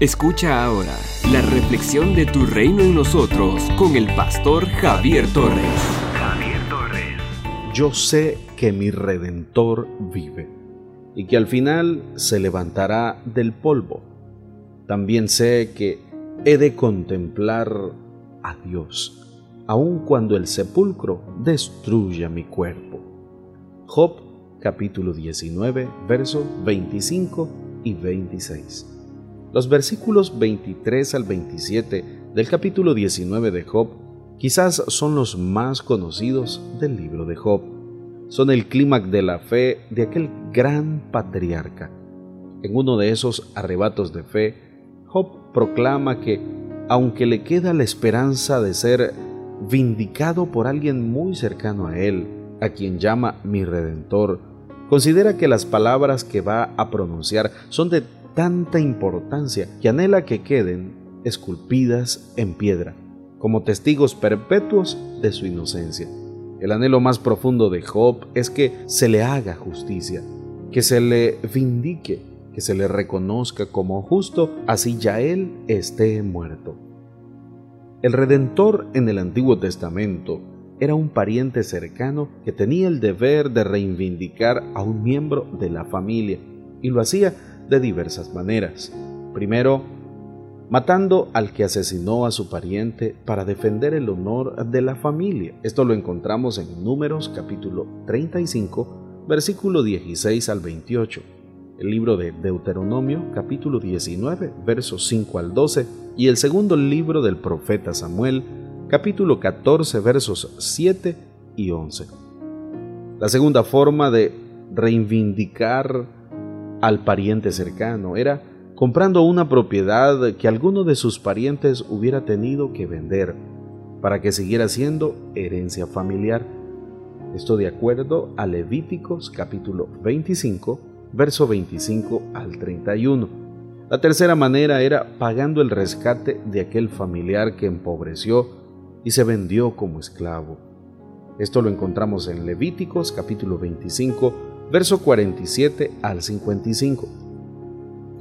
Escucha ahora la reflexión de tu reino en nosotros con el pastor Javier Torres. Javier Torres. Yo sé que mi redentor vive y que al final se levantará del polvo. También sé que he de contemplar a Dios, aun cuando el sepulcro destruya mi cuerpo. Job capítulo 19, versos 25 y 26. Los versículos 23 al 27 del capítulo 19 de Job quizás son los más conocidos del libro de Job. Son el clímax de la fe de aquel gran patriarca. En uno de esos arrebatos de fe, Job proclama que, aunque le queda la esperanza de ser vindicado por alguien muy cercano a él, a quien llama mi redentor, considera que las palabras que va a pronunciar son de tanta importancia que anhela que queden esculpidas en piedra, como testigos perpetuos de su inocencia. El anhelo más profundo de Job es que se le haga justicia, que se le vindique, que se le reconozca como justo, así ya él esté muerto. El Redentor en el Antiguo Testamento era un pariente cercano que tenía el deber de reivindicar a un miembro de la familia, y lo hacía de diversas maneras. Primero, matando al que asesinó a su pariente para defender el honor de la familia. Esto lo encontramos en Números capítulo 35, versículo 16 al 28. El libro de Deuteronomio capítulo 19, versos 5 al 12 y el segundo libro del profeta Samuel capítulo 14, versos 7 y 11. La segunda forma de reivindicar al pariente cercano, era comprando una propiedad que alguno de sus parientes hubiera tenido que vender para que siguiera siendo herencia familiar. Esto de acuerdo a Levíticos capítulo 25, verso 25 al 31. La tercera manera era pagando el rescate de aquel familiar que empobreció y se vendió como esclavo. Esto lo encontramos en Levíticos capítulo 25, verso 47 al 55.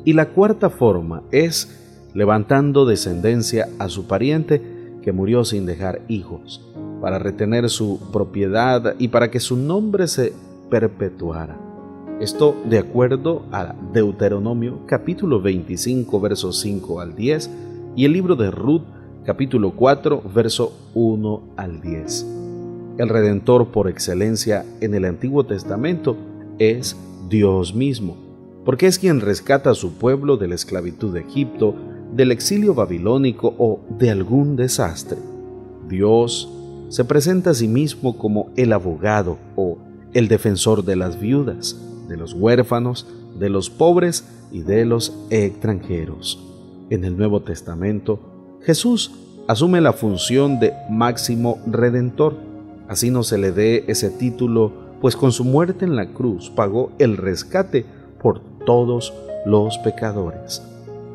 Y la cuarta forma es levantando descendencia a su pariente que murió sin dejar hijos, para retener su propiedad y para que su nombre se perpetuara. Esto de acuerdo a Deuteronomio capítulo 25 versos 5 al 10 y el libro de Ruth capítulo 4 verso 1 al 10. El Redentor por excelencia en el Antiguo Testamento es Dios mismo, porque es quien rescata a su pueblo de la esclavitud de Egipto, del exilio babilónico o de algún desastre. Dios se presenta a sí mismo como el abogado o el defensor de las viudas, de los huérfanos, de los pobres y de los extranjeros. En el Nuevo Testamento, Jesús asume la función de máximo redentor. Así no se le dé ese título pues con su muerte en la cruz pagó el rescate por todos los pecadores.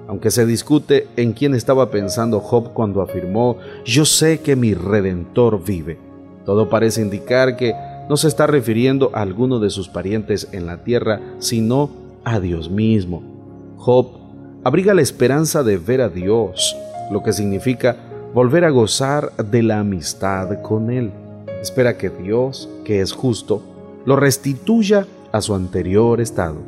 Aunque se discute en quién estaba pensando Job cuando afirmó, yo sé que mi redentor vive, todo parece indicar que no se está refiriendo a alguno de sus parientes en la tierra, sino a Dios mismo. Job abriga la esperanza de ver a Dios, lo que significa volver a gozar de la amistad con Él. Espera que Dios, que es justo, lo restituya a su anterior estado,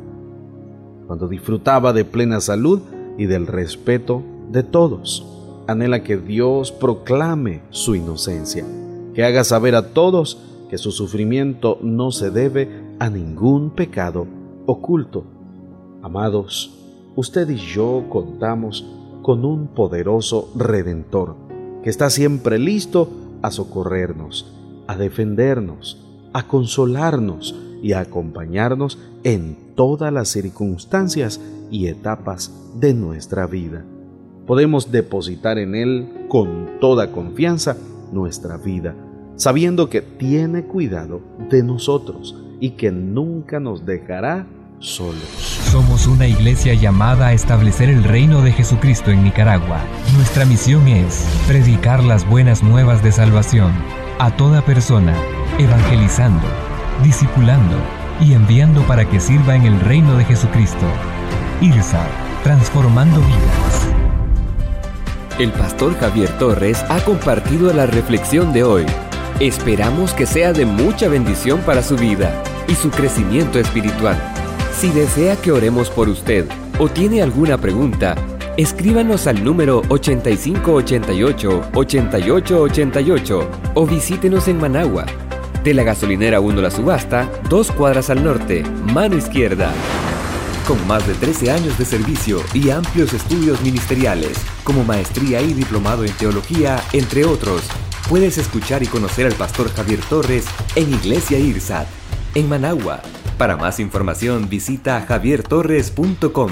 cuando disfrutaba de plena salud y del respeto de todos. Anhela que Dios proclame su inocencia, que haga saber a todos que su sufrimiento no se debe a ningún pecado oculto. Amados, usted y yo contamos con un poderoso Redentor, que está siempre listo a socorrernos, a defendernos, a consolarnos y a acompañarnos en todas las circunstancias y etapas de nuestra vida. Podemos depositar en Él con toda confianza nuestra vida, sabiendo que tiene cuidado de nosotros y que nunca nos dejará solos. Somos una iglesia llamada a establecer el reino de Jesucristo en Nicaragua. Nuestra misión es predicar las buenas nuevas de salvación a toda persona evangelizando, discipulando y enviando para que sirva en el reino de Jesucristo. IRSA, transformando vidas. El pastor Javier Torres ha compartido la reflexión de hoy. Esperamos que sea de mucha bendición para su vida y su crecimiento espiritual. Si desea que oremos por usted o tiene alguna pregunta, escríbanos al número 8588-8888 o visítenos en Managua. De la gasolinera 1 La Subasta, dos cuadras al norte, mano izquierda. Con más de 13 años de servicio y amplios estudios ministeriales, como maestría y diplomado en teología, entre otros, puedes escuchar y conocer al pastor Javier Torres en Iglesia IRSAT, en Managua. Para más información visita javiertorres.com.